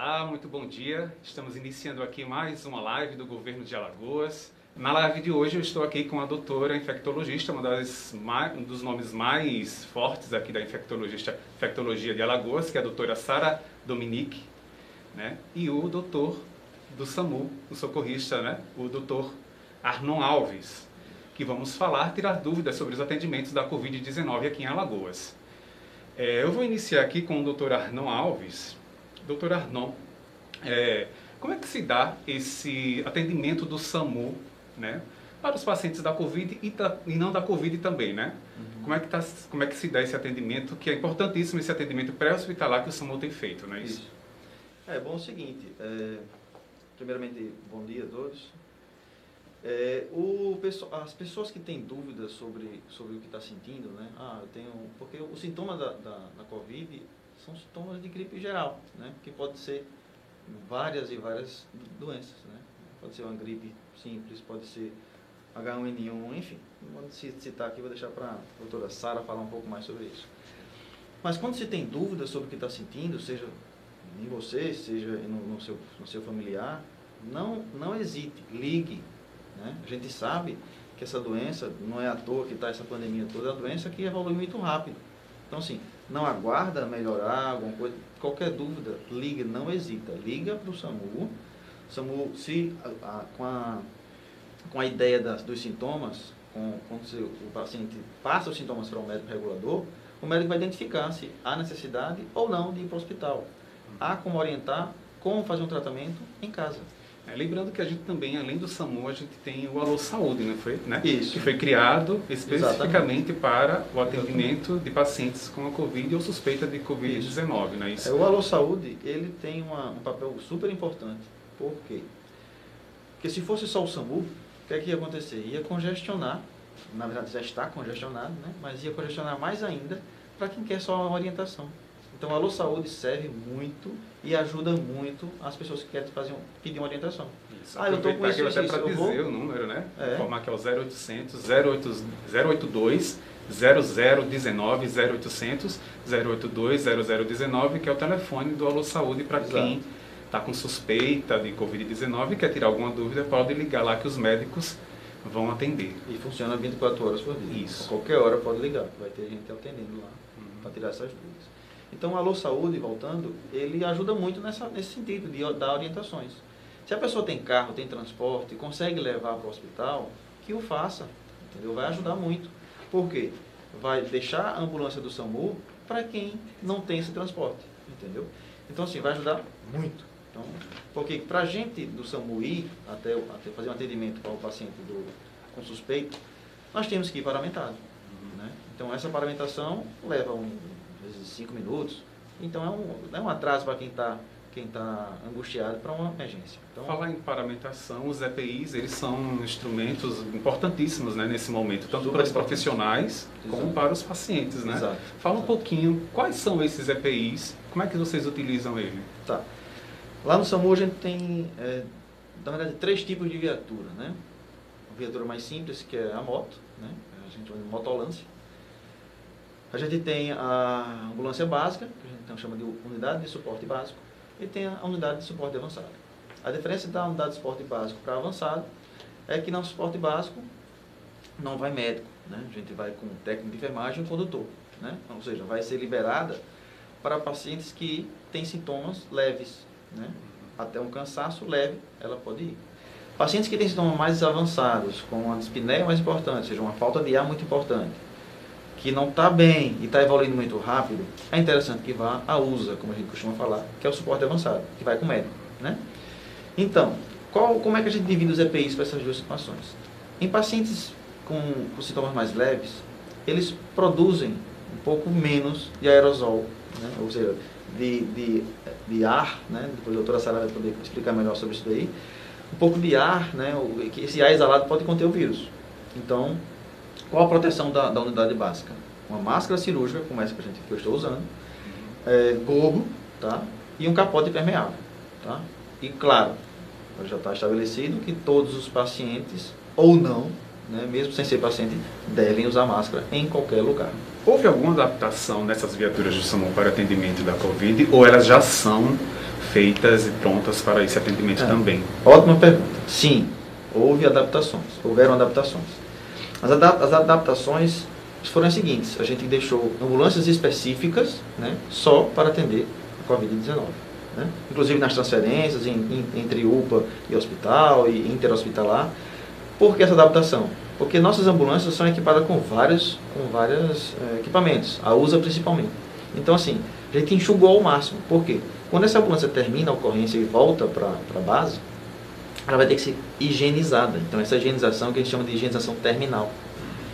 Olá, muito bom dia. Estamos iniciando aqui mais uma live do governo de Alagoas. Na live de hoje eu estou aqui com a doutora infectologista, uma das um dos nomes mais fortes aqui da infectologista, infectologia de Alagoas, que é a doutora Sara Dominique, né? E o doutor do SAMU, o socorrista, né? O doutor Arnon Alves, que vamos falar, tirar dúvidas sobre os atendimentos da Covid-19 aqui em Alagoas. É, eu vou iniciar aqui com o doutor Arnon Alves, Doutor Arnon, é, como é que se dá esse atendimento do SAMU, né? Para os pacientes da Covid e, e não da Covid também, né? Uhum. Como, é que tá, como é que se dá esse atendimento, que é importantíssimo esse atendimento pré-hospitalar que o SAMU tem feito, não é isso? isso. É, bom, é o seguinte, é, primeiramente, bom dia a todos. É, o, as pessoas que têm dúvidas sobre, sobre o que está sentindo, né? Ah, eu tenho... Porque o sintoma da, da, da Covid são sintomas de gripe geral, né? Que pode ser várias e várias doenças, né? Pode ser uma gripe simples, pode ser H1N1, enfim. Não vou citar aqui, vou deixar para a doutora Sara falar um pouco mais sobre isso. Mas quando você tem dúvidas sobre o que está sentindo, seja em você, seja no, no, seu, no seu familiar, não, não hesite, ligue. Né? A gente sabe que essa doença, não é à toa que está essa pandemia toda, é uma doença que evolui muito rápido. Então, assim, não aguarda melhorar alguma coisa, qualquer dúvida, liga, não hesita, liga para o SAMU. SAMU, se a, a, com, a, com a ideia das, dos sintomas, com, quando o paciente passa os sintomas para o médico regulador, o médico vai identificar se há necessidade ou não de ir para o hospital. Há como orientar como fazer um tratamento em casa. É, lembrando que a gente também, além do SAMU, a gente tem o Alô Saúde, não foi? Né? Isso. Que foi criado especificamente Exatamente. para o atendimento de pacientes com a Covid ou suspeita de Covid-19, não é isso? É, o Alô Saúde, ele tem uma, um papel super importante. Por quê? Porque se fosse só o SAMU, o que, é que ia acontecer? Ia congestionar, na verdade já está congestionado, né? mas ia congestionar mais ainda para quem quer só uma orientação. Então, a Alô Saúde serve muito e ajuda muito as pessoas que querem fazer um, pedir uma orientação. Isso. Ah, eu estou com isso, até para dizer vou... o número, né? É. Informar que é o 0800 08, 082 0019 0800 082 0019, que é o telefone do Alô Saúde para quem está com suspeita de Covid-19 e quer tirar alguma dúvida, pode ligar lá que os médicos vão atender. E funciona 24 horas por dia. Isso. A qualquer hora pode ligar, vai ter gente atendendo lá uhum. para tirar essas dúvidas. Então, o Alô Saúde, voltando, ele ajuda muito nessa, nesse sentido, de dar orientações. Se a pessoa tem carro, tem transporte, consegue levar para o hospital, que o faça, entendeu? Vai ajudar muito. Por quê? Vai deixar a ambulância do SAMU para quem não tem esse transporte, entendeu? Então, assim, vai ajudar muito. Então, porque para a gente do SAMU ir até, até, fazer um atendimento para o paciente do, com suspeito, nós temos que ir paramentado. Né? Então, essa paramentação leva um, vezes cinco minutos. Então é um, é um atraso para quem está quem está angustiado para uma emergência. Então, Falar em paramentação, os EPIs, eles são instrumentos importantíssimos né, nesse momento, tanto para os profissionais Exato. como para os pacientes. Né? Exato. Fala um Exato. pouquinho, quais são esses EPIs, como é que vocês utilizam ele? Tá. Lá no SAMU a gente tem, é, na verdade, três tipos de viatura. Né? A viatura mais simples, que é a moto, né? a gente chama de motolância a gente tem a ambulância básica, que a gente então chama de unidade de suporte básico, e tem a unidade de suporte avançado. A diferença da unidade de suporte básico para avançado é que no suporte básico não vai médico, né? a gente vai com técnico de enfermagem e um condutor. Né? Ou seja, vai ser liberada para pacientes que têm sintomas leves. Né? Até um cansaço leve, ela pode ir. Pacientes que têm sintomas mais avançados, com uma dispneia mais importante, ou seja, uma falta de ar muito importante, que não está bem e está evoluindo muito rápido, é interessante que vá à USA, como a gente costuma falar, que é o suporte avançado, que vai com o médico. Né? Então, qual, como é que a gente divide os EPIs para essas duas situações? Em pacientes com, com sintomas mais leves, eles produzem um pouco menos de aerosol, né? ou seja, de, de, de ar, né? depois a doutora Sara vai poder explicar melhor sobre isso daí, um pouco de ar, né? que esse ar exalado pode conter o vírus. Então, qual a proteção da, da unidade básica? Uma máscara cirúrgica, como essa que, a gente, que eu estou usando, é, gorro tá? e um capote impermeável. Tá? E claro, já está estabelecido que todos os pacientes, ou não, né, mesmo sem ser paciente, devem usar máscara em qualquer lugar. Houve alguma adaptação nessas viaturas de SAMU para atendimento da Covid ou elas já são feitas e prontas para esse atendimento é. também? Ótima pergunta. Sim, houve adaptações, houveram adaptações. As, adap as adaptações foram as seguintes: a gente deixou ambulâncias específicas né, só para atender a Covid-19. Né? Inclusive nas transferências em, em, entre UPA e hospital e interhospitalar. Por que essa adaptação? Porque nossas ambulâncias são equipadas com vários, com vários é, equipamentos, a USA principalmente. Então, assim, a gente enxugou ao máximo. Por quê? Quando essa ambulância termina a ocorrência e volta para a base, ela vai ter que ser higienizada. Então, essa higienização que a gente chama de higienização terminal.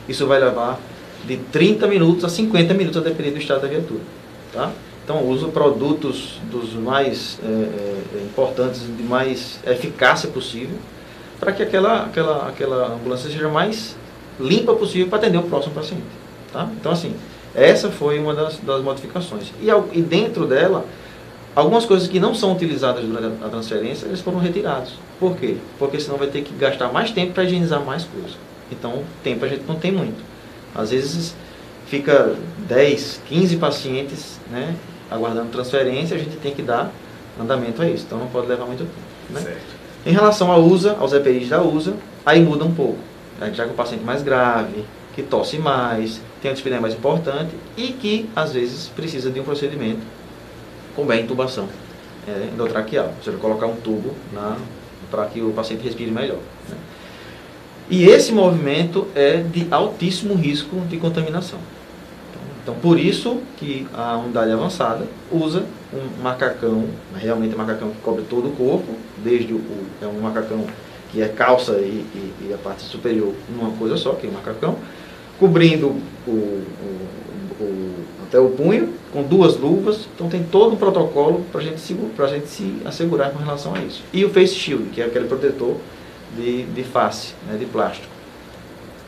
Isso vai levar de 30 minutos a 50 minutos, a depender do estado da viatura. Tá? Então, uso produtos dos mais é, importantes, de mais eficácia possível, para que aquela, aquela, aquela ambulância seja mais limpa possível para atender o próximo paciente. Tá? Então, assim, essa foi uma das, das modificações. E, e, dentro dela, algumas coisas que não são utilizadas durante a, transferência, eles foram retirados. Por quê? Porque senão vai ter que gastar mais tempo para higienizar mais coisas. Então, tempo a gente não tem muito. Às vezes, fica 10, 15 pacientes né, aguardando transferência, a gente tem que dar andamento a isso. Então, não pode levar muito tempo. Né? Em relação à USA, aos EPIs da USA, aí muda um pouco. Já com o paciente mais grave, que tosse mais, tem uma dispneia mais importante e que, às vezes, precisa de um procedimento com bem intubação é, endotraqueal, ou seja, colocar um tubo para que o paciente respire melhor. Né? E esse movimento é de altíssimo risco de contaminação. Então, por isso que a unidade avançada usa um macacão, realmente um macacão que cobre todo o corpo, desde o, é um macacão que é calça e, e, e a parte superior numa coisa só, que é o um macacão, cobrindo o, o, até o punho, com duas luvas. Então tem todo um protocolo para gente a gente se assegurar com relação a isso. E o face shield, que é aquele protetor de, de face, né, de plástico.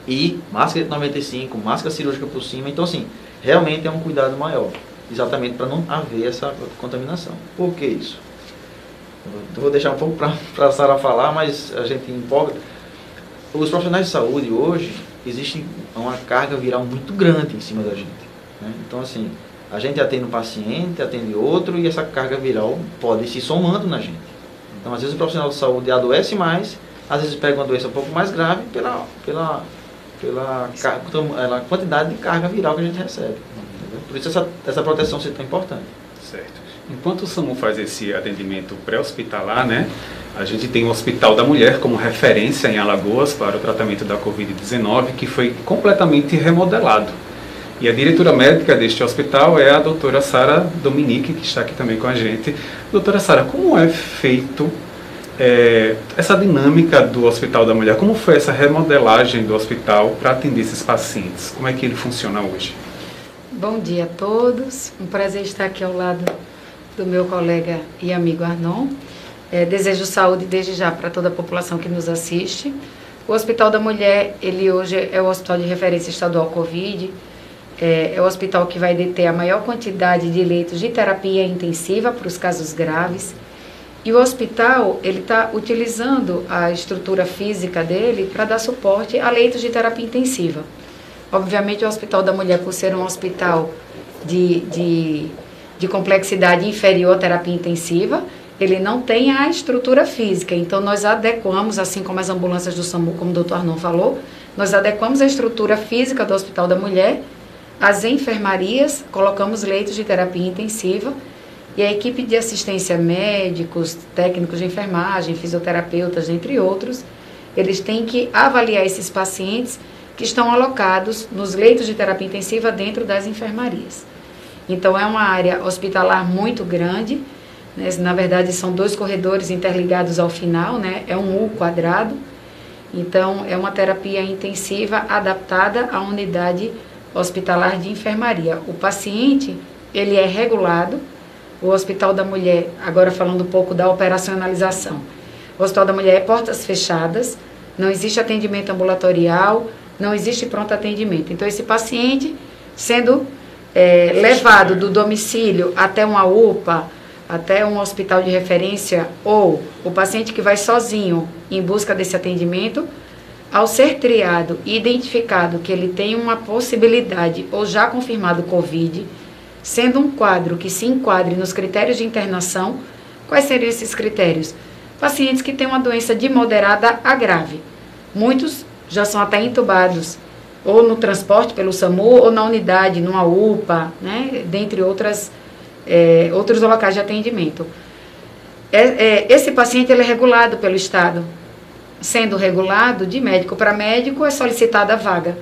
E máscara de 95, máscara cirúrgica por cima. Então, assim, realmente é um cuidado maior. Exatamente para não haver essa contaminação. Por que isso? Eu vou deixar um pouco para a Sara falar, mas a gente empolga. Os profissionais de saúde hoje, existe uma carga viral muito grande em cima da gente. Né? Então, assim, a gente atende um paciente, atende outro, e essa carga viral pode ir se somando na gente. Então, às vezes o profissional de saúde adoece mais, às vezes pega uma doença um pouco mais grave pela, pela, pela, pela quantidade de carga viral que a gente recebe. Entendeu? Por isso essa, essa proteção é tão importante. Certo. Enquanto o SAMU faz esse atendimento pré-hospitalar, né, a gente tem o Hospital da Mulher como referência em Alagoas para o tratamento da Covid-19, que foi completamente remodelado. E a diretora médica deste hospital é a doutora Sara Dominique, que está aqui também com a gente. Doutora Sara, como é feito é, essa dinâmica do Hospital da Mulher? Como foi essa remodelagem do hospital para atender esses pacientes? Como é que ele funciona hoje? Bom dia a todos. Um prazer estar aqui ao lado do meu colega e amigo Arnon. É, desejo saúde desde já para toda a população que nos assiste. O Hospital da Mulher, ele hoje é o hospital de referência estadual Covid é, é o hospital que vai deter a maior quantidade de leitos de terapia intensiva para os casos graves. E o hospital ele está utilizando a estrutura física dele para dar suporte a leitos de terapia intensiva. Obviamente, o Hospital da Mulher, por ser um hospital de, de, de complexidade inferior à terapia intensiva, ele não tem a estrutura física. Então, nós adequamos, assim como as ambulâncias do SAMU, como o doutor Arnon falou, nós adequamos a estrutura física do Hospital da Mulher as enfermarias, colocamos leitos de terapia intensiva e a equipe de assistência médicos, técnicos de enfermagem, fisioterapeutas, entre outros, eles têm que avaliar esses pacientes que estão alocados nos leitos de terapia intensiva dentro das enfermarias. Então é uma área hospitalar muito grande, né? na verdade são dois corredores interligados ao final, né? é um U quadrado, então é uma terapia intensiva adaptada à unidade hospitalar de enfermaria. O paciente, ele é regulado, o Hospital da Mulher, agora falando um pouco da operacionalização. O Hospital da Mulher é portas fechadas, não existe atendimento ambulatorial, não existe pronto atendimento. Então, esse paciente sendo é, levado do domicílio até uma UPA, até um hospital de referência, ou o paciente que vai sozinho em busca desse atendimento, ao ser triado e identificado que ele tem uma possibilidade ou já confirmado Covid, sendo um quadro que se enquadre nos critérios de internação, Quais seriam esses critérios? Pacientes que têm uma doença de moderada a grave. Muitos já são até entubados, ou no transporte pelo SAMU, ou na unidade, numa UPA, né? dentre outras, é, outros locais de atendimento. É, é, esse paciente ele é regulado pelo Estado. Sendo regulado, de médico para médico, é solicitada a vaga.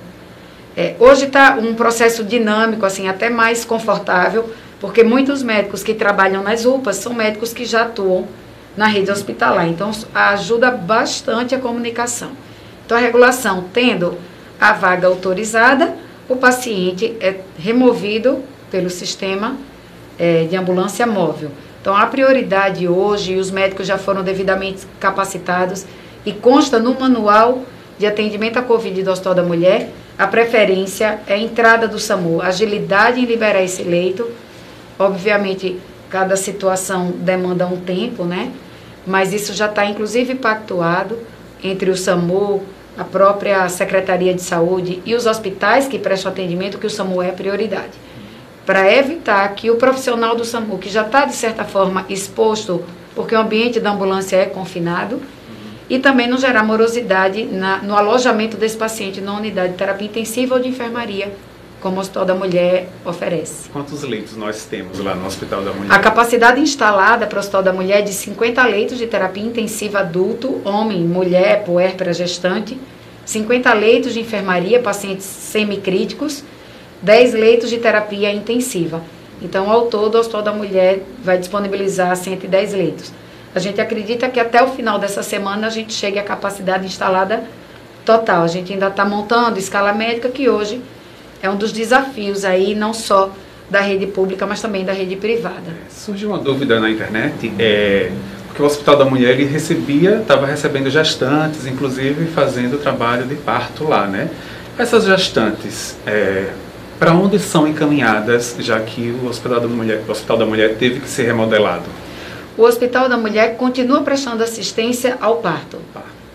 É, hoje está um processo dinâmico, assim, até mais confortável, porque muitos médicos que trabalham nas UPAs são médicos que já atuam na rede hospitalar. Então, ajuda bastante a comunicação. Então, a regulação tendo a vaga autorizada, o paciente é removido pelo sistema é, de ambulância móvel. Então, a prioridade hoje, e os médicos já foram devidamente capacitados, e consta no manual de atendimento à Covid do Hospital da Mulher, a preferência é a entrada do SAMU, agilidade em liberar esse leito. Obviamente, cada situação demanda um tempo, né? Mas isso já está, inclusive, pactuado entre o SAMU, a própria Secretaria de Saúde e os hospitais que prestam atendimento, que o SAMU é prioridade para evitar que o profissional do SAMU, que já está, de certa forma, exposto, porque o ambiente da ambulância é confinado, e também não gerar morosidade na, no alojamento desse paciente na unidade de terapia intensiva ou de enfermaria, como o Hospital da Mulher oferece. Quantos leitos nós temos lá no Hospital da Mulher? A capacidade instalada para o Hospital da Mulher é de 50 leitos de terapia intensiva adulto, homem, mulher, puérpera, gestante, 50 leitos de enfermaria, pacientes semicríticos, 10 leitos de terapia intensiva. Então, ao todo, o Hospital da Mulher vai disponibilizar 110 leitos. A gente acredita que até o final dessa semana a gente chegue à capacidade instalada total. A gente ainda está montando escala médica, que hoje é um dos desafios aí, não só da rede pública, mas também da rede privada. Surgiu uma dúvida na internet, é, porque o Hospital da Mulher ele recebia, estava recebendo gestantes, inclusive fazendo trabalho de parto lá, né? Essas gestantes, é, para onde são encaminhadas, já que o Hospital da Mulher, o Hospital da Mulher teve que ser remodelado? O Hospital da Mulher continua prestando assistência ao parto,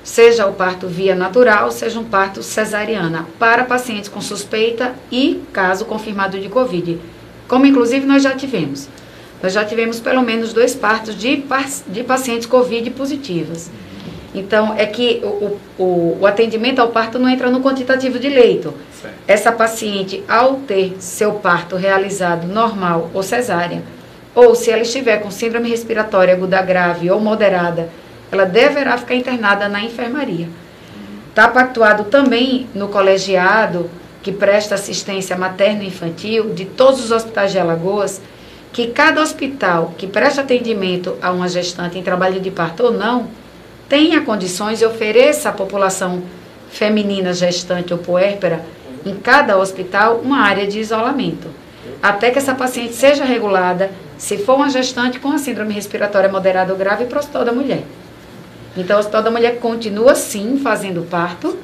seja o parto via natural, seja um parto cesariana, para pacientes com suspeita e caso confirmado de Covid, como inclusive nós já tivemos. Nós já tivemos pelo menos dois partos de, de pacientes Covid positivas. Então, é que o, o, o, atendimento ao parto não entra no quantitativo de leito. Certo. Essa paciente, ao ter seu parto realizado normal ou cesárea, ou se ela estiver com síndrome respiratória aguda grave ou moderada, ela deverá ficar internada na enfermaria. Está pactuado também no colegiado que presta assistência materno-infantil de todos os hospitais de Alagoas, que cada hospital que presta atendimento a uma gestante em trabalho de parto ou não, tenha condições e ofereça à população feminina gestante ou puérpera em cada hospital uma área de isolamento, até que essa paciente seja regulada, se for uma gestante com a síndrome respiratória moderada ou grave, para o hospital da mulher. Então, o hospital da mulher continua sim fazendo parto,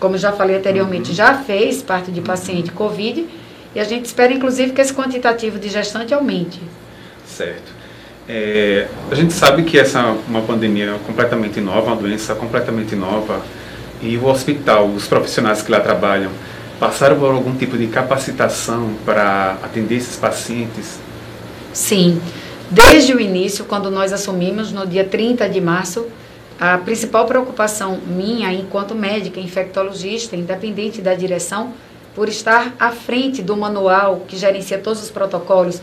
como já falei anteriormente, uhum. já fez parto de paciente COVID, e a gente espera inclusive que esse quantitativo de gestante aumente. Certo. É, a gente sabe que essa é uma pandemia completamente nova, uma doença completamente nova, e o hospital, os profissionais que lá trabalham, passaram por algum tipo de capacitação para atender esses pacientes? Sim. Desde o início, quando nós assumimos, no dia 30 de março, a principal preocupação minha, enquanto médica infectologista, independente da direção, por estar à frente do manual que gerencia todos os protocolos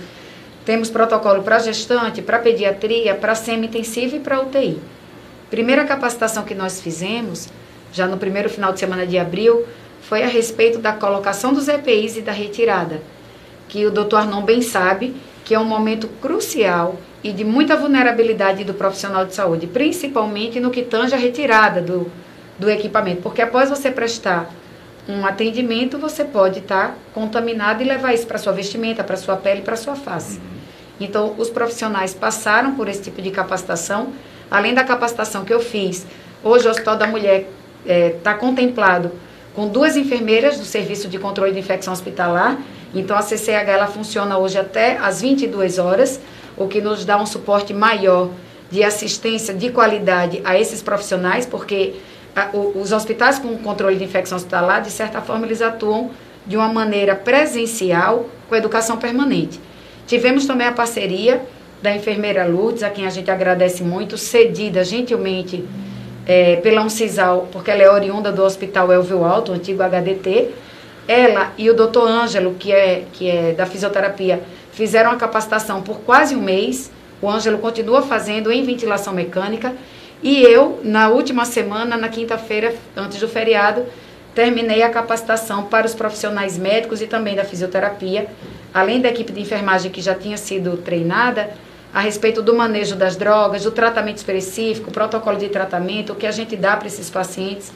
temos protocolo para gestante, para pediatria, para semi-intensiva e para UTI. Primeira capacitação que nós fizemos, já no primeiro final de semana de abril, foi a respeito da colocação dos EPIs e da retirada, que o doutor Arnon bem sabe que é um momento crucial e de muita vulnerabilidade do profissional de saúde, principalmente no que tange a retirada do, do equipamento, porque após você prestar um atendimento, você pode estar tá contaminado e levar isso para sua vestimenta, para sua pele, para sua face. Uhum. Então, os profissionais passaram por esse tipo de capacitação, além da capacitação que eu fiz. Hoje, o Hospital da Mulher está é, tá contemplado com duas enfermeiras do Serviço de Controle de Infecção Hospitalar. Então, a CCH ela funciona hoje até às 22 horas, o que nos dá um suporte maior de assistência de qualidade a esses profissionais, porque os hospitais com controle de infecção hospitalar, de certa forma, eles atuam de uma maneira presencial com a educação permanente. Tivemos também a parceria da enfermeira Lourdes, a quem a gente agradece muito, cedida gentilmente é, pela Uncisal, porque ela é oriunda do Hospital Elvio Alto, antigo HDT. Ela e o doutor Ângelo, que é, que é da fisioterapia, fizeram a capacitação por quase um mês. O Ângelo continua fazendo em ventilação mecânica. E eu, na última semana, na quinta-feira, antes do feriado, terminei a capacitação para os profissionais médicos e também da fisioterapia, além da equipe de enfermagem que já tinha sido treinada, a respeito do manejo das drogas, do tratamento específico, protocolo de tratamento, o que a gente dá para esses pacientes,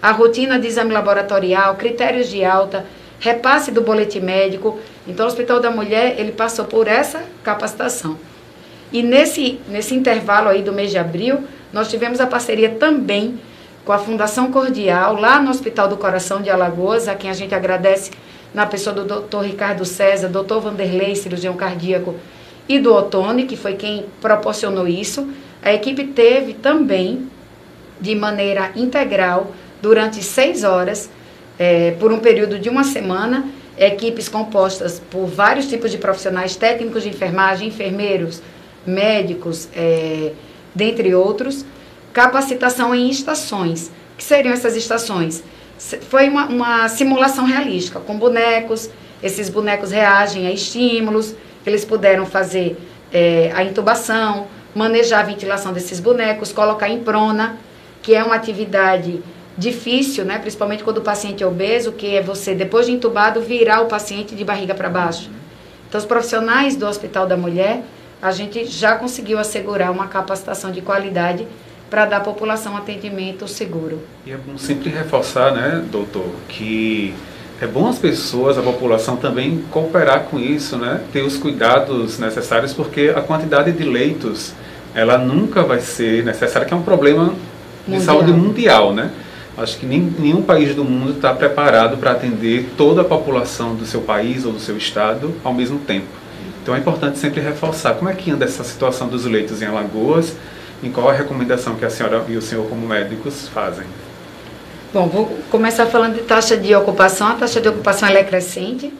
a rotina de exame laboratorial, critérios de alta, repasse do boletim médico. Então, o Hospital da Mulher, ele passou por essa capacitação. E nesse, nesse intervalo aí do mês de abril, nós tivemos a parceria também com a Fundação Cordial, lá no Hospital do Coração de Alagoas, a quem a gente agradece na pessoa do Dr. Ricardo César, Dr. Vanderlei, cirurgião cardíaco, e do Otone, que foi quem proporcionou isso. A equipe teve também, de maneira integral, durante seis horas, é, por um período de uma semana, equipes compostas por vários tipos de profissionais, técnicos de enfermagem, enfermeiros, médicos, é, dentre outros, capacitação em estações. Que seriam essas estações? Foi uma, uma simulação realística, com bonecos, esses bonecos reagem a estímulos, eles puderam fazer é, a intubação, manejar a ventilação desses bonecos, colocar em prona, que é uma atividade difícil, né? principalmente quando o paciente é obeso, que é você, depois de intubado, virar o paciente de barriga para baixo. Então, os profissionais do Hospital da Mulher, a gente já conseguiu assegurar uma capacitação de qualidade para dar à população atendimento seguro. E é bom sempre reforçar, né, doutor, que é bom as pessoas, a população também cooperar com isso, né, ter os cuidados necessários, porque a quantidade de leitos, ela nunca vai ser necessária, que é um problema de saúde mundial, né? Acho que nem, nenhum país do mundo está preparado para atender toda a população do seu país ou do seu estado ao mesmo tempo. Então é importante sempre reforçar como é que anda essa situação dos leitos em Alagoas, em qual a recomendação que a senhora e o senhor como médicos fazem? Bom, vou começar falando de taxa de ocupação. A taxa de ocupação é crescente.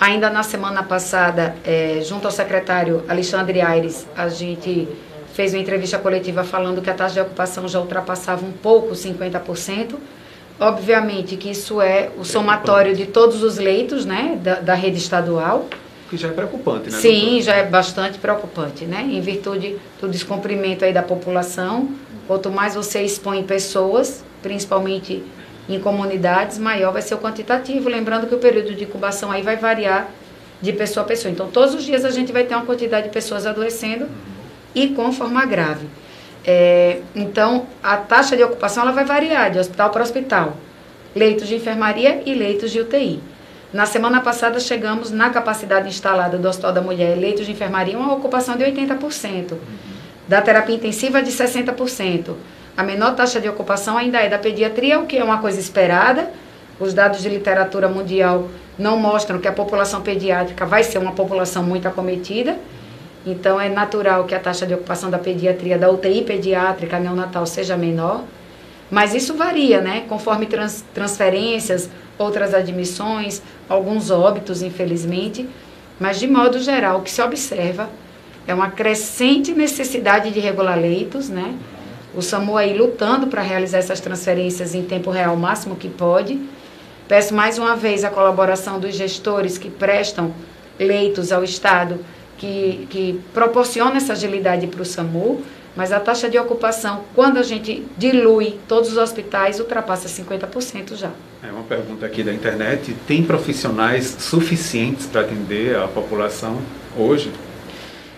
Ainda na semana passada, é, junto ao secretário Alexandre Aires, a gente fez uma entrevista coletiva falando que a taxa de ocupação já ultrapassava um pouco 50%. Obviamente que isso é o somatório de todos os leitos né, da, da rede estadual que já é preocupante, né? Sim, doutor? já é bastante preocupante, né? Em virtude do descumprimento aí da população, quanto mais você expõe pessoas, principalmente em comunidades, maior vai ser o quantitativo. Lembrando que o período de incubação aí vai variar de pessoa a pessoa. Então, todos os dias a gente vai ter uma quantidade de pessoas adoecendo e com forma grave. É, então, a taxa de ocupação ela vai variar de hospital para hospital. Leitos de enfermaria e leitos de UTI. Na semana passada chegamos na capacidade instalada do Hospital da Mulher leitos de enfermaria uma ocupação de 80%, uhum. da terapia intensiva de 60%. A menor taxa de ocupação ainda é da pediatria, o que é uma coisa esperada. Os dados de literatura mundial não mostram que a população pediátrica vai ser uma população muito acometida. Então é natural que a taxa de ocupação da pediatria, da UTI pediátrica neonatal seja menor. Mas isso varia, né? Conforme trans, transferências, outras admissões, alguns óbitos, infelizmente, mas de modo geral, o que se observa é uma crescente necessidade de regular leitos, né? O SAMU aí lutando para realizar essas transferências em tempo real o máximo que pode. Peço mais uma vez a colaboração dos gestores que prestam leitos ao Estado, que, que proporciona essa agilidade para o SAMU, mas a taxa de ocupação, quando a gente dilui todos os hospitais, ultrapassa 50% já. É uma pergunta aqui da internet. Tem profissionais suficientes para atender a população hoje?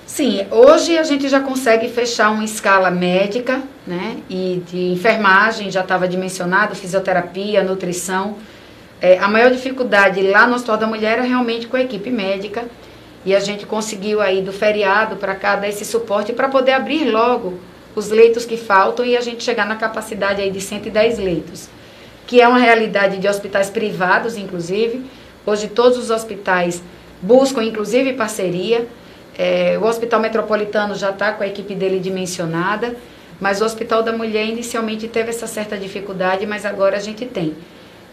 Sim, hoje a gente já consegue fechar uma escala médica, né? E de enfermagem, já estava dimensionado, fisioterapia, nutrição. É, a maior dificuldade lá no Hospital da Mulher era realmente com a equipe médica e a gente conseguiu aí do feriado para cá dar esse suporte para poder abrir logo os leitos que faltam e a gente chegar na capacidade aí de 110 leitos, que é uma realidade de hospitais privados, inclusive. Hoje todos os hospitais buscam, inclusive, parceria. É, o Hospital Metropolitano já está com a equipe dele dimensionada, mas o Hospital da Mulher inicialmente teve essa certa dificuldade, mas agora a gente tem.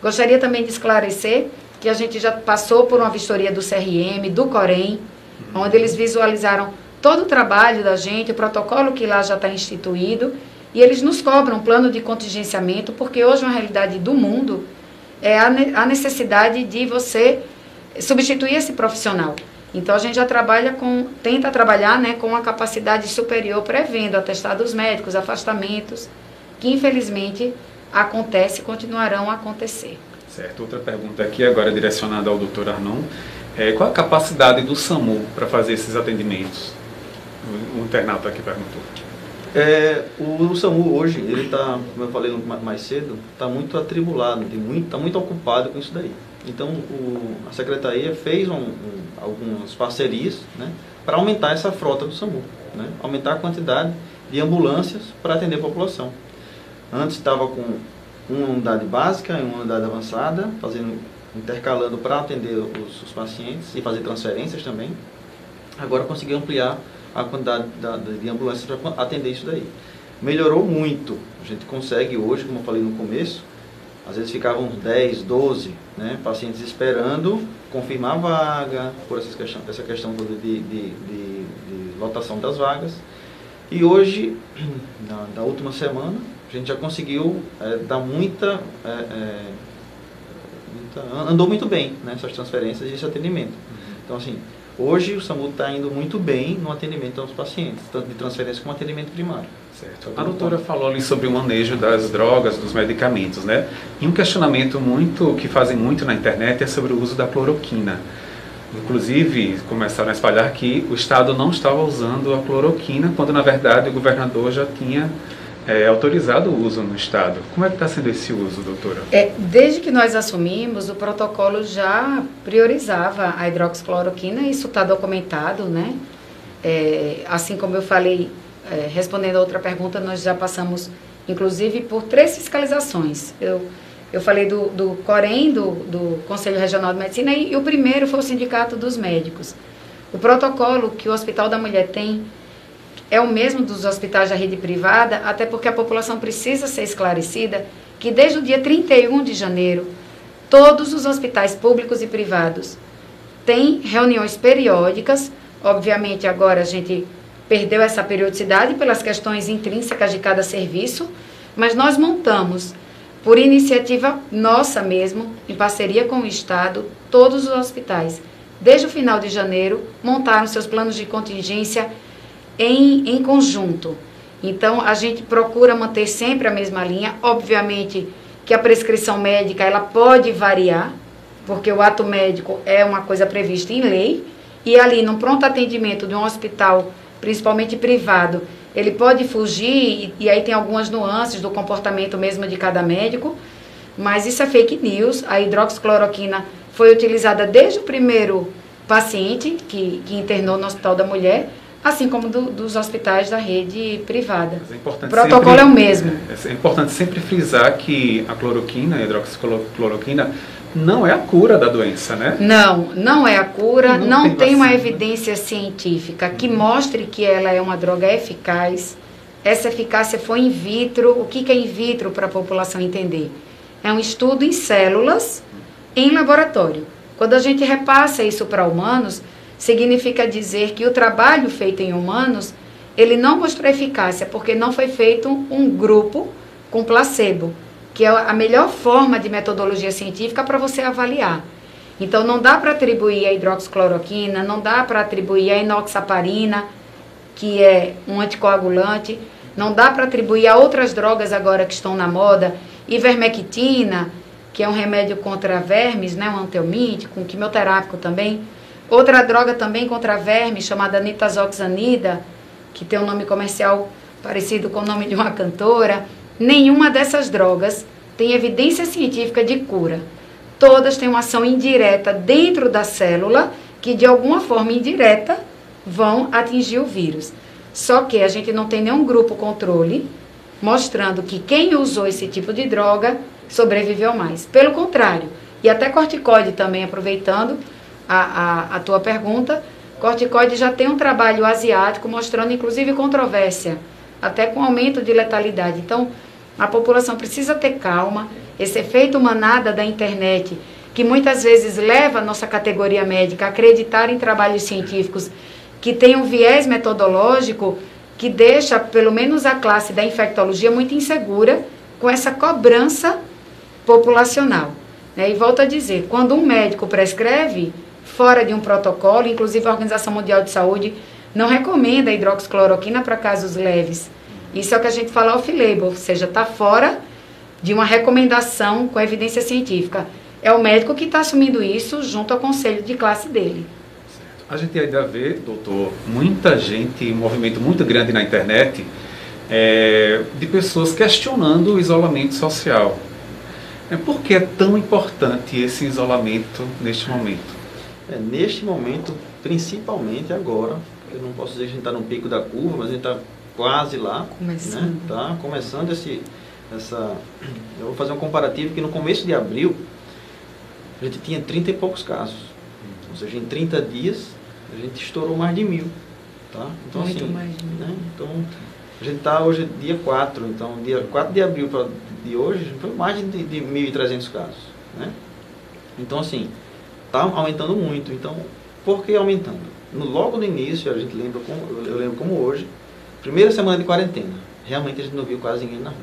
Gostaria também de esclarecer que a gente já passou por uma vistoria do CRM, do Corém, onde eles visualizaram todo o trabalho da gente, o protocolo que lá já está instituído, e eles nos cobram um plano de contingenciamento, porque hoje uma realidade do mundo é a necessidade de você substituir esse profissional. Então a gente já trabalha com, tenta trabalhar né, com uma capacidade superior, prevendo atestados médicos, afastamentos, que infelizmente acontece e continuarão a acontecer. Certo. Outra pergunta aqui, agora direcionada ao doutor Arnon. É, qual a capacidade do SAMU para fazer esses atendimentos? O, internauta aqui perguntou. É, o, o, SAMU hoje, ele está, como eu falei mais cedo, está muito atribulado, está muito, muito ocupado com isso daí. Então, o, a Secretaria fez um, um, algumas parcerias né, para aumentar essa frota do SAMU, né, aumentar a quantidade de ambulâncias para atender a população. Antes estava com uma unidade básica e uma unidade avançada, fazendo, intercalando para atender os, os, pacientes e fazer transferências também. Agora conseguiu ampliar a quantidade da, de ambulâncias para atender isso daí. Melhorou muito. A gente consegue hoje, como eu falei no começo, às vezes ficavam 10, 12 né, pacientes esperando confirmar a vaga, por essa questão, essa questão de, de, de, de lotação das vagas. E hoje, na, na, última semana, a gente já conseguiu é, dar muita, é, é, muita, Andou muito bem nessas né, transferências e esse atendimento. Uhum. Então, assim, hoje o SAMU está indo muito bem no atendimento aos pacientes, tanto de transferência como atendimento primário. Certo. A doutora falou ali sobre o manejo das drogas, dos medicamentos, né? E um questionamento muito que fazem muito na internet é sobre o uso da cloroquina. Inclusive, começaram a espalhar que o Estado não estava usando a cloroquina, quando na verdade o governador já tinha é, autorizado o uso no Estado. Como é que está sendo esse uso, doutora? É, desde que nós assumimos, o protocolo já priorizava a hidroxicloroquina, isso está documentado, né? É, assim como eu falei é, respondendo a outra pergunta, nós já passamos, inclusive, por três fiscalizações. Eu, eu falei do, do COREM, do, do Conselho Regional de Medicina, e, e o primeiro foi o Sindicato dos Médicos. O protocolo que o Hospital da Mulher tem é o mesmo dos hospitais da rede privada, até porque a população precisa ser esclarecida que desde o dia 31 de janeiro, todos os hospitais públicos e privados têm reuniões periódicas. Obviamente, agora a gente perdeu essa periodicidade pelas questões intrínsecas de cada serviço, mas nós montamos, por iniciativa nossa mesmo, em parceria com o Estado, todos os hospitais, desde o final de janeiro, montaram seus planos de contingência em, em conjunto. Então, a gente procura manter sempre a mesma linha. Obviamente que a prescrição médica ela pode variar, porque o ato médico é uma coisa prevista em lei, e ali, no pronto atendimento de um hospital principalmente privado, ele pode fugir, e, e aí tem algumas nuances do comportamento mesmo de cada médico, mas isso é fake news. A hidroxicloroquina foi utilizada desde o primeiro paciente que, que internou no Hospital da Mulher, assim como do, dos hospitais da rede privada. É o protocolo sempre, é o mesmo. É, é importante sempre frisar que a cloroquina, a hidroxicloroquina, não é a cura da doença, né? Não, não é a cura, não, não tem, tem uma evidência científica que uhum. mostre que ela é uma droga eficaz. Essa eficácia foi in vitro. O que é in vitro para a população entender? É um estudo em células em laboratório. Quando a gente repassa isso para humanos, significa dizer que o trabalho feito em humanos, ele não mostrou eficácia, porque não foi feito um grupo com placebo que é a melhor forma de metodologia científica para você avaliar. Então, não dá para atribuir a hidroxicloroquina, não dá para atribuir a enoxaparina, que é um anticoagulante, não dá para atribuir a outras drogas agora que estão na moda, ivermectina, que é um remédio contra vermes, né, um antiomítico, um quimioterápico também. Outra droga também contra vermes, chamada nitazoxanida, que tem um nome comercial parecido com o nome de uma cantora. Nenhuma dessas drogas tem evidência científica de cura. Todas têm uma ação indireta dentro da célula que, de alguma forma indireta, vão atingir o vírus. Só que a gente não tem nenhum grupo controle mostrando que quem usou esse tipo de droga sobreviveu mais. Pelo contrário, e até corticoide também, aproveitando a, a, a tua pergunta, corticoide já tem um trabalho asiático mostrando inclusive controvérsia até com aumento de letalidade. Então, a população precisa ter calma. Esse efeito manada da internet, que muitas vezes leva a nossa categoria médica a acreditar em trabalhos científicos que tem um viés metodológico que deixa, pelo menos, a classe da infectologia muito insegura com essa cobrança populacional. Né? E volto a dizer, quando um médico prescreve fora de um protocolo, inclusive a Organização Mundial de Saúde não recomenda a hidroxicloroquina para casos leves. Isso é o que a gente fala off-label, ou seja, está fora de uma recomendação com evidência científica. É o médico que está assumindo isso junto ao conselho de classe dele. A gente ainda vê, doutor, muita gente, um movimento muito grande na internet, é, de pessoas questionando o isolamento social. É, por que é tão importante esse isolamento neste momento? É, neste momento, principalmente agora, eu não posso dizer que a gente está no pico da curva, mas a gente está quase lá. Começando. Né? Tá começando esse, essa... Eu vou fazer um comparativo que no começo de abril, a gente tinha 30 e poucos casos. Ou seja, em 30 dias, a gente estourou mais de mil. Tá? Então, Muito assim, mais de mil. Né? Então, a gente está hoje dia 4, então dia 4 de abril para de hoje, foi mais de, de 1.300 casos. Né? Então, assim, está aumentando muito. Então, por que aumentando? No, logo no início, a gente lembra como, eu lembro como hoje, primeira semana de quarentena, realmente a gente não viu quase ninguém na rua.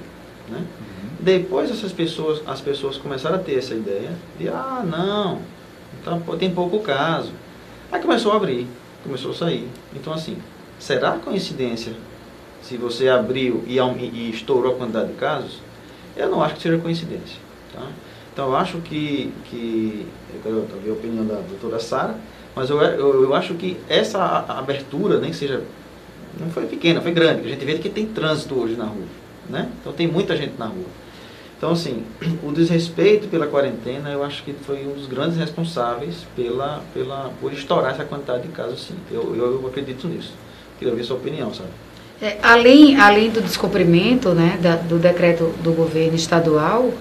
Né? Uhum. Depois essas pessoas, as pessoas começaram a ter essa ideia de, ah, não, então, tem pouco caso. Aí começou a abrir, começou a sair. Então, assim, será coincidência se você abriu e, e estourou a quantidade de casos? Eu não acho que seja coincidência. Tá? Então, eu acho que, que eu quero ver a opinião da doutora Sara, mas eu, eu, eu, acho que essa abertura, nem seja, não foi pequena, foi grande. A gente vê que tem trânsito hoje na rua. Né? Então, tem muita gente na rua. Então, assim, o desrespeito pela quarentena, eu acho que foi um dos grandes responsáveis pela, pela, por estourar essa quantidade de casos, sim. Eu, eu, eu acredito nisso. Queria ouvir sua opinião, sabe? É, além, além do descumprimento né, da, do decreto do governo estadual,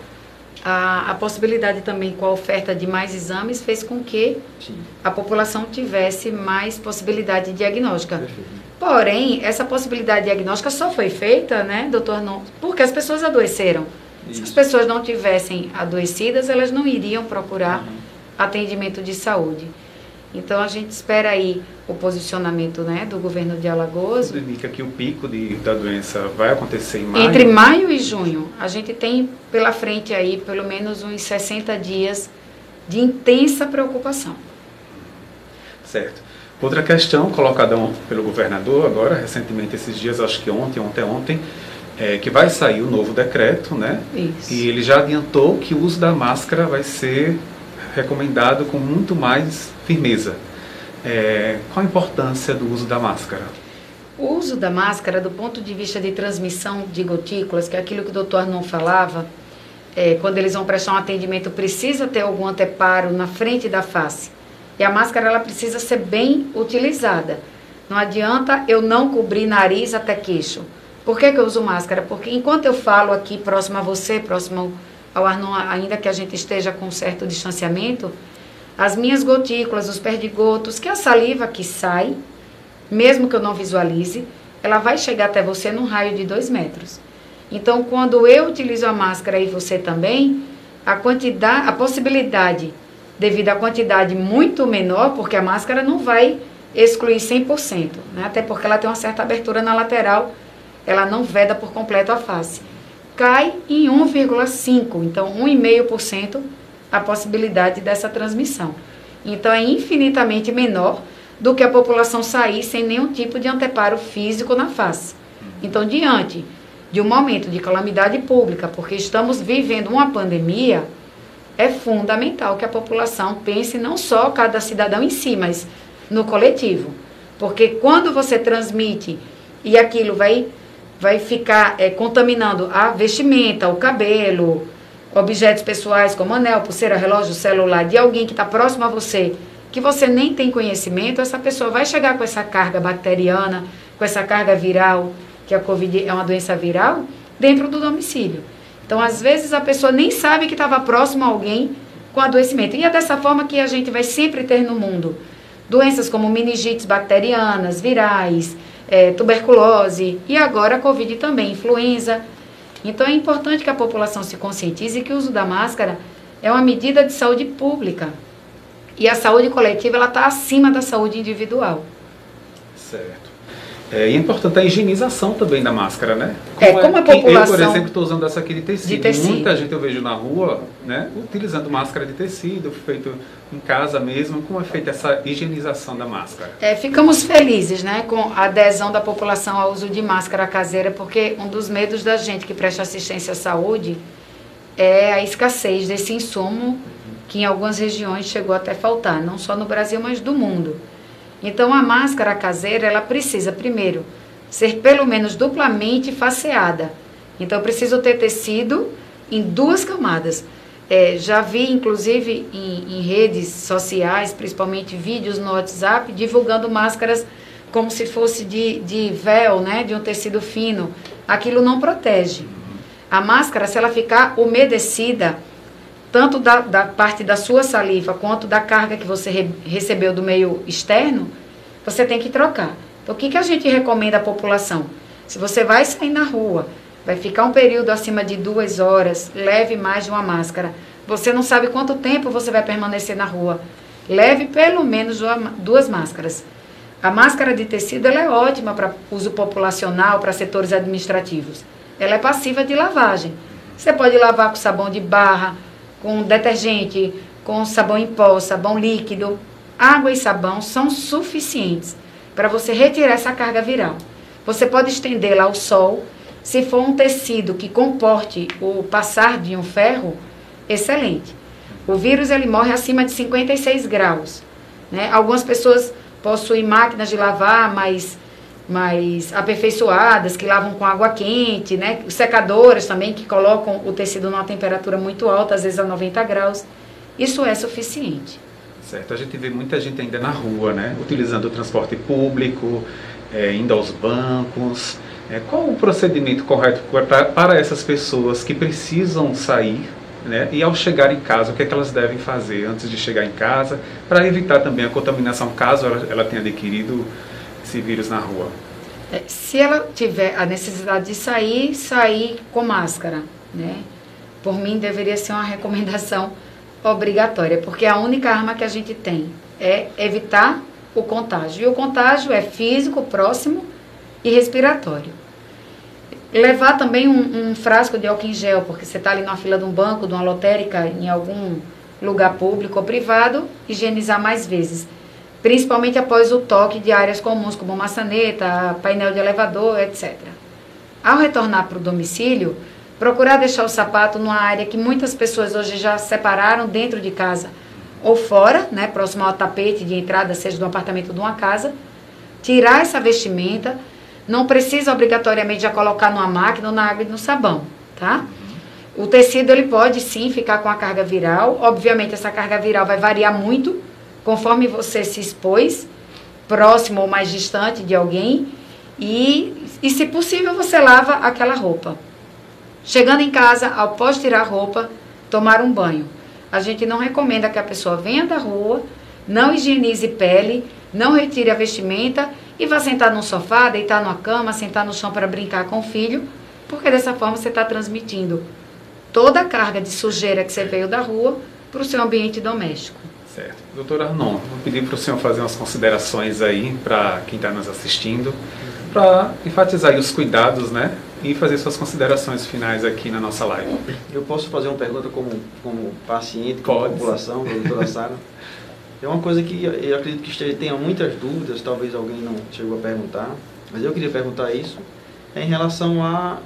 a, a, possibilidade também com a oferta de mais exames fez com que Sim. a população tivesse mais possibilidade diagnóstica. Perfeito. Porém, essa possibilidade diagnóstica só foi feita, né, doutor, não, porque as pessoas adoeceram. Isso. Se as pessoas não tivessem adoecidas, elas não iriam procurar uhum. atendimento de saúde. Então a gente espera aí o posicionamento né, do governo de Alagoas. Tudo indica que o pico de, da doença vai acontecer em maio. Entre maio e junho, a gente tem pela frente aí pelo menos uns 60 dias de intensa preocupação. Certo. Outra questão colocada pelo governador agora, recentemente esses dias, acho que ontem, ontem, ontem, é, que vai sair o novo decreto, né? Isso. E ele já adiantou que o uso da máscara vai ser recomendado com muito mais firmeza. É, qual a importância do uso da máscara? O uso da máscara, do ponto de vista de transmissão de gotículas, que é aquilo que o doutor não falava, é, quando eles vão prestar um atendimento, precisa ter algum anteparo na frente da face. E a máscara ela precisa ser bem utilizada. Não adianta eu não cobrir nariz até queixo por que, que eu uso máscara? Porque enquanto eu falo aqui próximo a você, próximo ao Arnon, ainda que a gente esteja com um certo distanciamento, as minhas gotículas, os perdigotos, que é a saliva que sai, mesmo que eu não visualize, ela vai chegar até você num raio de dois metros. Então, quando eu utilizo a máscara e você também, a quantidade, a possibilidade, devido à quantidade muito menor, porque a máscara não vai excluir 100%, né? até porque ela tem uma certa abertura na lateral ela não veda por completo a face. Cai em 1,5%, então 1,5% a possibilidade dessa transmissão. Então é infinitamente menor do que a população sair sem nenhum tipo de anteparo físico na face. Então, diante de um momento de calamidade pública, porque estamos vivendo uma pandemia, é fundamental que a população pense não só cada cidadão em si, mas no coletivo. Porque quando você transmite e aquilo vai vai ficar é, contaminando a vestimenta, o cabelo, objetos pessoais como anel, pulseira, relógio, celular de alguém que está próximo a você, que você nem tem conhecimento, essa pessoa vai chegar com essa carga bacteriana, com essa carga viral, que a Covid é uma doença viral, dentro do domicílio. Então, às vezes, a pessoa nem sabe que estava próximo a alguém com adoecimento. E é dessa forma que a gente vai sempre ter no mundo doenças como meningites bacterianas, virais, é, tuberculose e agora a Covid também, influenza. Então é importante que a população se conscientize que o uso da máscara é uma medida de saúde pública. E a saúde coletiva ela está acima da saúde individual. Certo. É, e é importante a higienização também da máscara, né? Como é, como a população... Eu, por exemplo, estou usando essa aqui de tecido. de tecido. Muita gente eu vejo na rua, né? Utilizando máscara de tecido, feito em casa mesmo. Como é feita essa higienização da máscara? É, ficamos felizes, né? Com a adesão da população ao uso de máscara caseira, porque um dos medos da gente que presta assistência à saúde é a escassez desse insumo que em algumas regiões chegou até faltar, não só no Brasil, mas do mundo. Então a máscara caseira, ela precisa primeiro ser pelo menos duplamente faceada. Então eu preciso ter tecido em duas camadas. É, já vi, inclusive, em, em, redes sociais, principalmente vídeos no WhatsApp, divulgando máscaras como se fosse de, de véu, né, de um tecido fino. Aquilo não protege. A máscara, se ela ficar umedecida, tanto da, da parte da sua saliva quanto da carga que você re, recebeu do meio externo, você tem que trocar. Então, o que, que a gente recomenda à população? Se você vai sair na rua, vai ficar um período acima de duas horas, leve mais de uma máscara. Você não sabe quanto tempo você vai permanecer na rua. Leve pelo menos duas máscaras. A máscara de tecido ela é ótima para uso populacional, para setores administrativos. Ela é passiva de lavagem. Você pode lavar com sabão de barra, com detergente, com sabão em pó, sabão líquido, água e sabão são suficientes para você retirar essa carga viral. Você pode estendê-la ao sol. Se for um tecido que comporte o passar de um ferro, excelente. O vírus ele morre acima de 56 graus. Né? Algumas pessoas possuem máquinas de lavar mais, mais aperfeiçoadas, que lavam com água quente, né? secadoras também que colocam o tecido numa temperatura muito alta, às vezes a 90 graus. Isso é suficiente. Certo, a gente vê muita gente ainda na rua, né? Utilizando o transporte público, é, indo aos bancos. É, qual o procedimento correto para, essas pessoas que precisam sair né? E ao chegar em casa, o que, é que elas devem fazer antes de chegar em casa, para evitar também a contaminação, caso ela, ela tenha adquirido esse vírus na rua? É, se ela tiver a necessidade de sair, sair com máscara, né? Por mim, deveria ser uma recomendação obrigatória, porque a única arma que a gente tem é evitar o contágio. E o contágio é físico, próximo e respiratório. Levar também um, um frasco de álcool em gel, porque você está ali na fila de um banco, de uma lotérica, em algum lugar público ou privado, higienizar mais vezes. Principalmente após o toque de áreas comuns, como maçaneta, painel de elevador, etc. Ao retornar para o domicílio, procurar deixar o sapato numa área que muitas pessoas hoje já separaram dentro de casa ou fora, né, próximo ao tapete de entrada, seja do apartamento ou de uma casa. Tirar essa vestimenta não precisa obrigatoriamente já colocar numa máquina na água e no sabão, tá? O tecido ele pode sim ficar com a carga viral. Obviamente essa carga viral vai variar muito conforme você se expôs, próximo ou mais distante de alguém. E, e se possível você lava aquela roupa. Chegando em casa, após tirar a roupa, tomar um banho. A gente não recomenda que a pessoa venha da rua, não higienize pele, não retire a vestimenta e vá sentar no sofá, deitar numa cama, sentar no chão para brincar com o filho, porque dessa forma você está transmitindo toda a carga de sujeira que você veio da rua para o seu ambiente doméstico. Certo. Doutor Arnon, vou pedir para o senhor fazer umas considerações aí para quem está nos assistindo, para enfatizar os cuidados, né? E fazer suas considerações finais aqui na nossa live. Eu posso fazer uma pergunta como, como paciente, como Pode. população, doutora Sara? É uma coisa que eu acredito que esteja, tenha muitas dúvidas, talvez alguém não chegou a perguntar, mas eu queria perguntar isso, é em relação a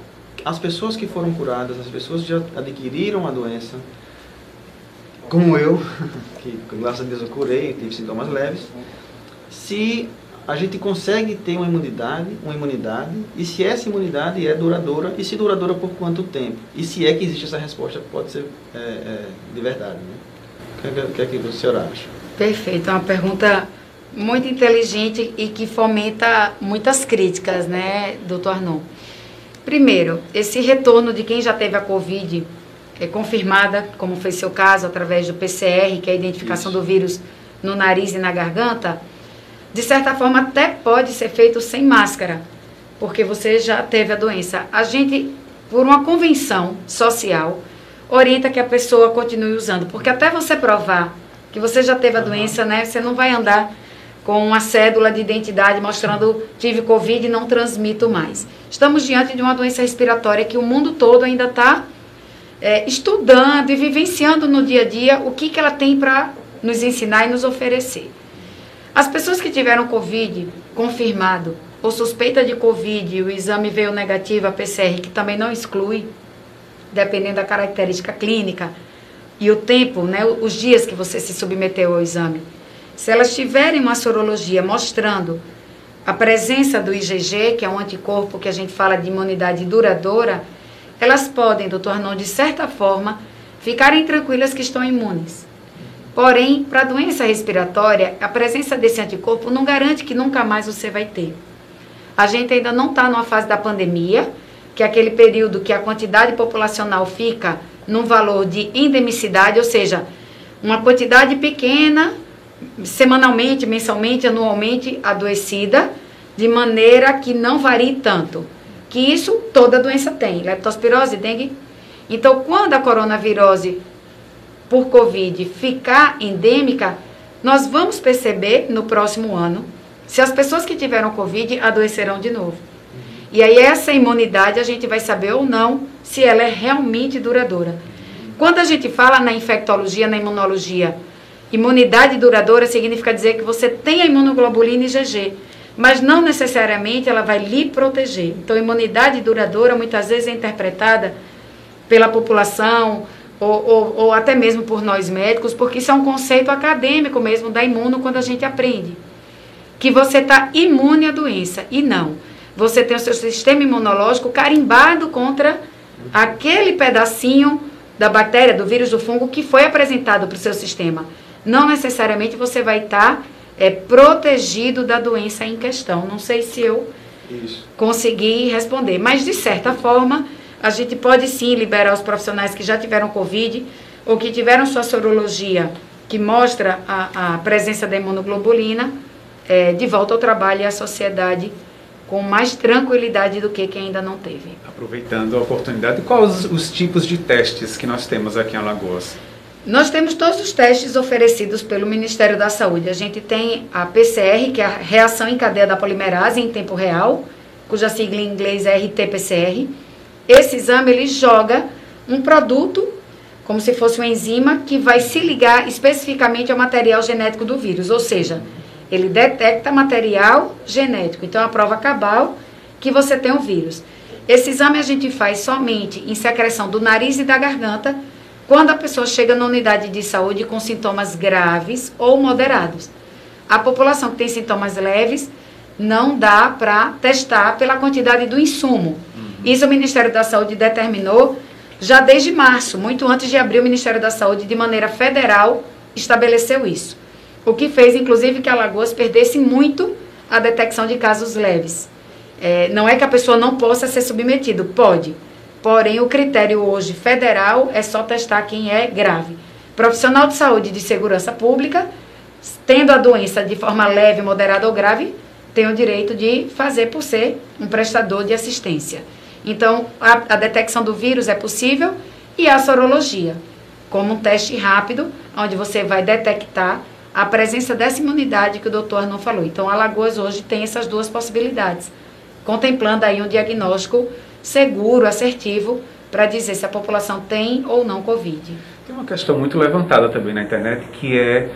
as pessoas que foram curadas, as pessoas que já adquiriram a doença, como eu, que graças a Deus eu curei, tive sintomas leves, se a gente consegue ter uma imunidade, uma imunidade, e se essa imunidade é duradoura, e se duradoura por quanto tempo? E se é que existe essa resposta, pode ser é, é, de verdade. Né? O que, é que, que o senhor acha? Perfeito, é uma pergunta muito inteligente e que fomenta muitas críticas, né, doutor Arnon? Primeiro, esse retorno de quem já teve a Covid é confirmada, como foi seu caso, através do PCR, que é a identificação Isso. do vírus no nariz e na garganta, de certa forma até pode ser feito sem máscara, porque você já teve a doença. A gente, por uma convenção social, orienta que a pessoa continue usando, porque até você provar que você já teve a doença, né? Você não vai andar com uma cédula de identidade mostrando tive Covid e não transmito mais. Estamos diante de uma doença respiratória que o mundo todo ainda está é, estudando e vivenciando no dia a dia o que, que ela tem para nos ensinar e nos oferecer. As pessoas que tiveram Covid confirmado ou suspeita de Covid e o exame veio negativo, a PCR, que também não exclui, dependendo da característica clínica e o tempo, né, os dias que você se submeteu ao exame. Se elas tiverem uma sorologia mostrando a presença do IgG, que é um anticorpo que a gente fala de imunidade duradoura, elas podem, doutor Arnon, de certa forma, ficarem tranquilas que estão imunes. Porém, para a doença respiratória, a presença desse anticorpo não garante que nunca mais você vai ter. A gente ainda não está numa fase da pandemia, que é aquele período que a quantidade populacional fica num valor de endemicidade, ou seja, uma quantidade pequena, semanalmente, mensalmente, anualmente adoecida, de maneira que não varie tanto. Que isso toda doença tem, leptospirose, dengue. Então, quando a coronavirose por Covid ficar endêmica, nós vamos perceber no próximo ano se as pessoas que tiveram Covid adoecerão de novo. E aí essa imunidade a gente vai saber ou não se ela é realmente duradoura. Quando a gente fala na infectologia, na imunologia, imunidade duradoura significa dizer que você tem a imunoglobulina IgG, mas não necessariamente ela vai lhe proteger. Então, imunidade duradoura muitas vezes é interpretada pela população ou, ou, ou até mesmo por nós médicos, porque isso é um conceito acadêmico mesmo da imuno quando a gente aprende que você está imune à doença. E não. Você tem o seu sistema imunológico carimbado contra aquele pedacinho da bactéria, do vírus, do fungo que foi apresentado para o seu sistema. Não necessariamente você vai estar tá, é, protegido da doença em questão. Não sei se eu Isso. consegui responder, mas de certa forma a gente pode sim liberar os profissionais que já tiveram Covid ou que tiveram sua sorologia que mostra a, a presença da imunoglobulina é, de volta ao trabalho e à sociedade com mais tranquilidade do que quem ainda não teve. Aproveitando a oportunidade, quais os, os tipos de testes que nós temos aqui em Alagoas? Nós temos todos os testes oferecidos pelo Ministério da Saúde. A gente tem a PCR, que é a reação em cadeia da polimerase em tempo real, cuja sigla em inglês é RT-PCR. Esse exame ele joga um produto, como se fosse uma enzima, que vai se ligar especificamente ao material genético do vírus, ou seja, ele detecta material genético. Então, é a prova cabal que você tem o vírus. Esse exame a gente faz somente em secreção do nariz e da garganta, quando a pessoa chega na unidade de saúde com sintomas graves ou moderados. A população que tem sintomas leves não dá para testar pela quantidade do insumo. Uhum. Isso o Ministério da Saúde determinou já desde março, muito antes de abrir o Ministério da Saúde de maneira federal, estabeleceu isso. O que fez, inclusive, que Alagoas perdesse muito a detecção de casos leves. É, não é que a pessoa não possa ser submetido, pode. Porém, o critério hoje federal é só testar quem é grave. Profissional de saúde de segurança pública, tendo a doença de forma leve, moderada ou grave, tem o direito de fazer por ser um prestador de assistência. Então, a, a detecção do vírus é possível e a sorologia, como um teste rápido, onde você vai detectar a presença dessa imunidade que o doutor não falou. Então, Alagoas hoje tem essas duas possibilidades, contemplando aí um diagnóstico seguro, assertivo, para dizer se a população tem ou não Covid. Tem uma questão muito levantada também na internet, que é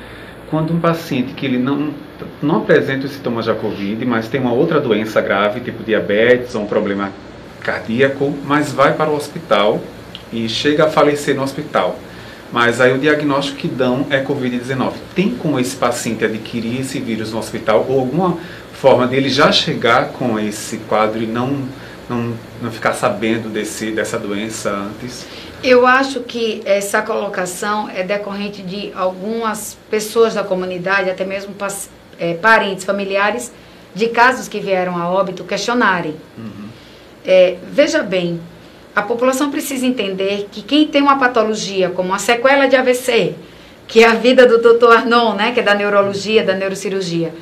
quando um paciente que ele não, não apresenta os sintomas da Covid, mas tem uma outra doença grave, tipo diabetes ou um problema cardíaco, mas vai para o hospital e chega a falecer no hospital mas aí o diagnóstico que dão é Covid-19. Tem como esse paciente adquirir esse vírus no hospital ou alguma forma dele já chegar com esse quadro e não, não, não ficar sabendo desse, dessa doença antes? Eu acho que essa colocação é decorrente de algumas pessoas da comunidade, até mesmo é, parentes, familiares, de casos que vieram a óbito questionarem. Uhum. É, veja bem, a população precisa entender que quem tem uma patologia, como uma sequela de AVC, que é a vida do Dr. Arnon, né, que é da neurologia, da neurocirurgia,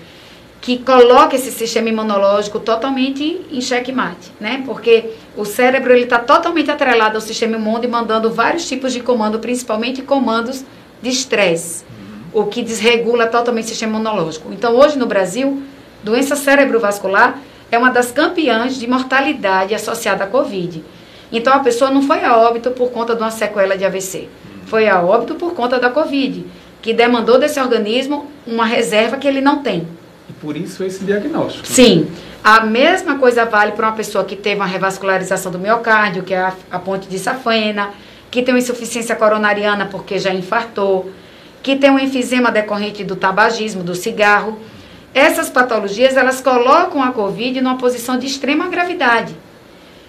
que coloca esse sistema imunológico totalmente em xeque-mate, né? Porque o cérebro ele está totalmente atrelado ao sistema imune, mandando vários tipos de comando, principalmente comandos de estresse. o que desregula totalmente o sistema imunológico. Então, hoje no Brasil, doença cerebrovascular é uma das campeãs de mortalidade associada à Covid. Então, a pessoa não foi a óbito por conta de uma sequela de AVC, foi a óbito por conta da Covid, que demandou desse organismo uma reserva que ele não tem. E por isso esse diagnóstico. Sim. A mesma coisa vale para uma pessoa que teve uma revascularização do miocárdio, que é a, a ponte de safena, que tem uma insuficiência coronariana porque já infartou, que tem um enfisema decorrente do tabagismo, do cigarro. Essas patologias, elas colocam a COVID numa posição de extrema gravidade.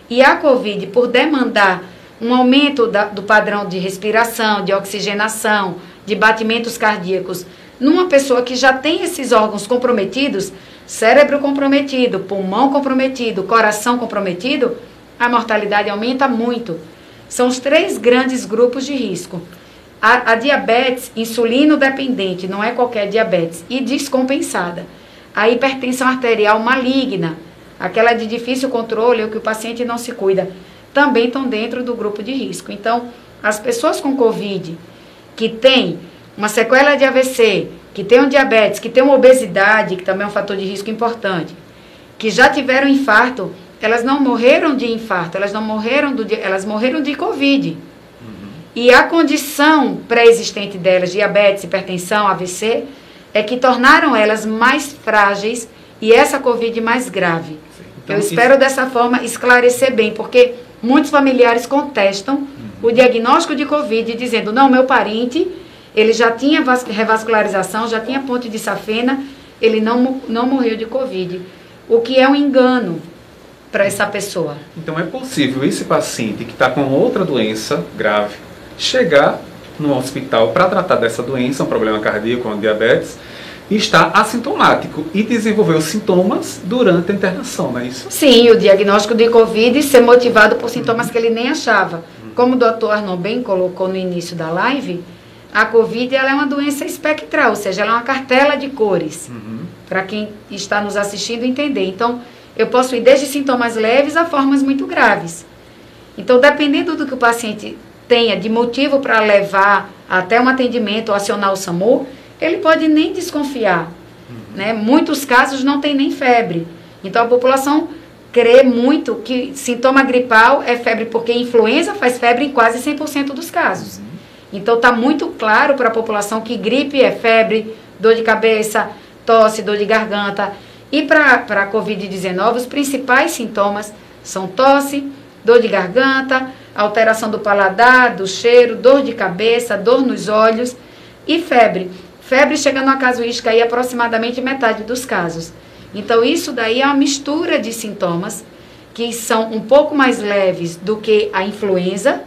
E a COVID, por demandar um aumento da, do padrão de respiração, de oxigenação, de batimentos cardíacos, numa pessoa que já tem esses órgãos comprometidos, cérebro comprometido, pulmão comprometido, coração comprometido, a mortalidade aumenta muito. São os três grandes grupos de risco. A, a diabetes insulino dependente, não é qualquer diabetes, e descompensada. A hipertensão arterial maligna, aquela de difícil controle ou que o paciente não se cuida, também estão dentro do grupo de risco. Então, as pessoas com Covid que têm uma sequela de AVC, que tem um diabetes, que tem uma obesidade, que também é um fator de risco importante, que já tiveram infarto, elas não morreram de infarto, elas não morreram do, elas morreram de Covid. Uhum. E a condição pré-existente delas, diabetes, hipertensão, AVC, é que tornaram elas mais frágeis e essa Covid mais grave. Então, Eu espero isso... dessa forma esclarecer bem, porque muitos familiares contestam uhum. o diagnóstico de Covid, dizendo, não, meu parente ele já tinha revascularização, já tinha ponte de safena, ele não, não morreu de Covid. O que é um engano para essa pessoa. Então é possível esse paciente que está com outra doença grave chegar no hospital para tratar dessa doença, um problema cardíaco, um diabetes, e estar assintomático e desenvolver os sintomas durante a internação, não é isso? Sim, o diagnóstico de Covid ser motivado por sintomas que ele nem achava. Como o doutor Arnon bem colocou no início da live, a Covid ela é uma doença espectral, ou seja, ela é uma cartela de cores. Uhum. Para quem está nos assistindo entender. Então, eu posso ir desde sintomas leves a formas muito graves. Então, dependendo do que o paciente tenha de motivo para levar até um atendimento ou acionar o SAMU, ele pode nem desconfiar. Uhum. Né? Muitos casos não tem nem febre. Então, a população crê muito que sintoma gripal é febre, porque influenza faz febre em quase 100% dos casos. Uhum. Então está muito claro para a população que gripe é febre, dor de cabeça, tosse, dor de garganta. E para a Covid-19, os principais sintomas são tosse, dor de garganta, alteração do paladar, do cheiro, dor de cabeça, dor nos olhos e febre. Febre chega numa casuística aí aproximadamente metade dos casos. Então isso daí é uma mistura de sintomas que são um pouco mais leves do que a influenza,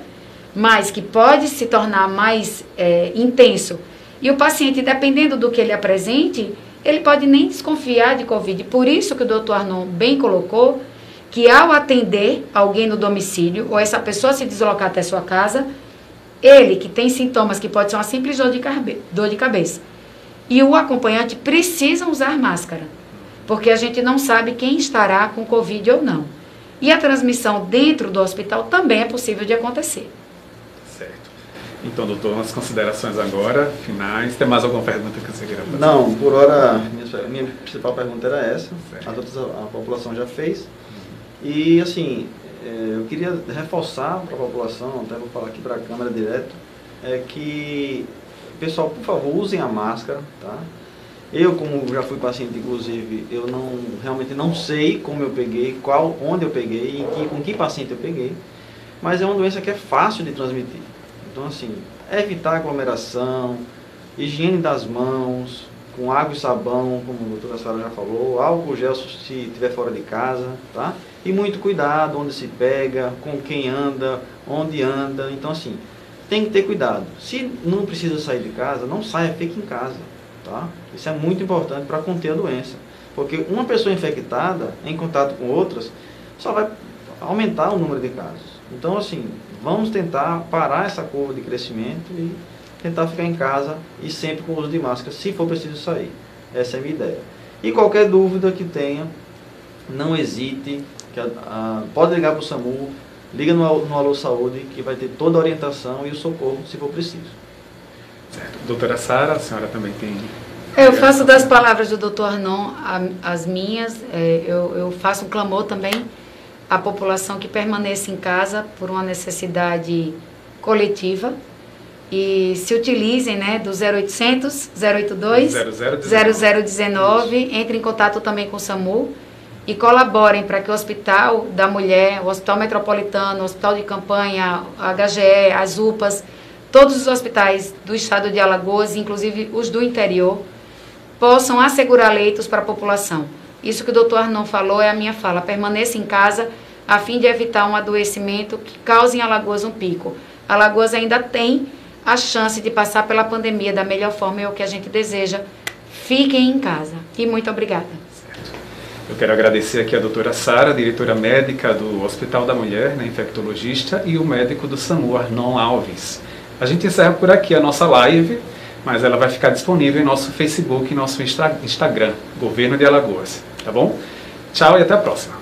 mas que pode se tornar mais é, intenso. E o paciente, dependendo do que ele apresente, ele pode nem desconfiar de Covid. Por isso que o doutor Arnon bem colocou que ao atender alguém no domicílio, ou essa pessoa se deslocar até sua casa, ele que tem sintomas que pode ser uma simples dor de, dor de cabeça, e o acompanhante precisam usar máscara, porque a gente não sabe quem estará com Covid ou não. E a transmissão dentro do hospital também é possível de acontecer. Então, doutor, umas considerações agora, finais. Tem mais alguma pergunta que você queira fazer? Não, por hora, minha, minha principal pergunta era essa. Certo. As outras a, a, população já fez. E, assim, é, eu queria reforçar para a população, até vou falar aqui para a câmera direto, é que, pessoal, por favor, usem a máscara, tá? Eu, como já fui paciente, inclusive, eu não realmente não sei como eu peguei, qual, onde eu peguei, e com que paciente eu peguei, mas é uma doença que é fácil de transmitir. Então, assim, evitar aglomeração, higiene das mãos, com água e sabão, como a doutora Sara já falou, álcool gel se estiver fora de casa, tá? E muito cuidado onde se pega, com quem anda, onde anda. Então, assim, tem que ter cuidado. Se não precisa sair de casa, não saia, fique em casa, tá? Isso é muito importante para conter a doença. Porque uma pessoa infectada, em contato com outras, só vai aumentar o número de casos. Então, assim, vamos tentar parar essa curva de crescimento e tentar ficar em casa e sempre com o uso de máscara, se for preciso sair. Essa é a minha ideia. E qualquer dúvida que tenha, não hesite, que pode ligar para o SAMU, liga no, no Alô Saúde, que vai ter toda a orientação e o socorro, se for preciso. Certo. Doutora Sara, a senhora também tem... Eu faço das palavras do doutor Arnon as minhas, é, eu, eu faço um clamor também à população que permaneça em casa por uma necessidade coletiva, e se utilizem né, do 0800 082 0019. 0019, entrem em contato também com o SAMU e colaborem para que o Hospital da Mulher, o Hospital Metropolitano, o Hospital de Campanha, a HGE, as UPAs, todos os hospitais do estado de Alagoas, inclusive os do interior, possam assegurar leitos para a população. Isso que o doutor Arnon falou é a minha fala. Permaneça em casa a fim de evitar um adoecimento que cause em Alagoas um pico. Alagoas ainda tem a chance de passar pela pandemia da melhor forma é o que a gente deseja. Fiquem em casa. E muito obrigada. Eu quero agradecer aqui a doutora Sara, diretora médica do Hospital da Mulher, né, infectologista, e o médico do SAMU, Arnon Alves. A gente encerra por aqui a nossa live, mas ela vai ficar disponível em nosso Facebook e nosso Instagram, Governo de Alagoas. Tá bom? Tchau e até a próxima.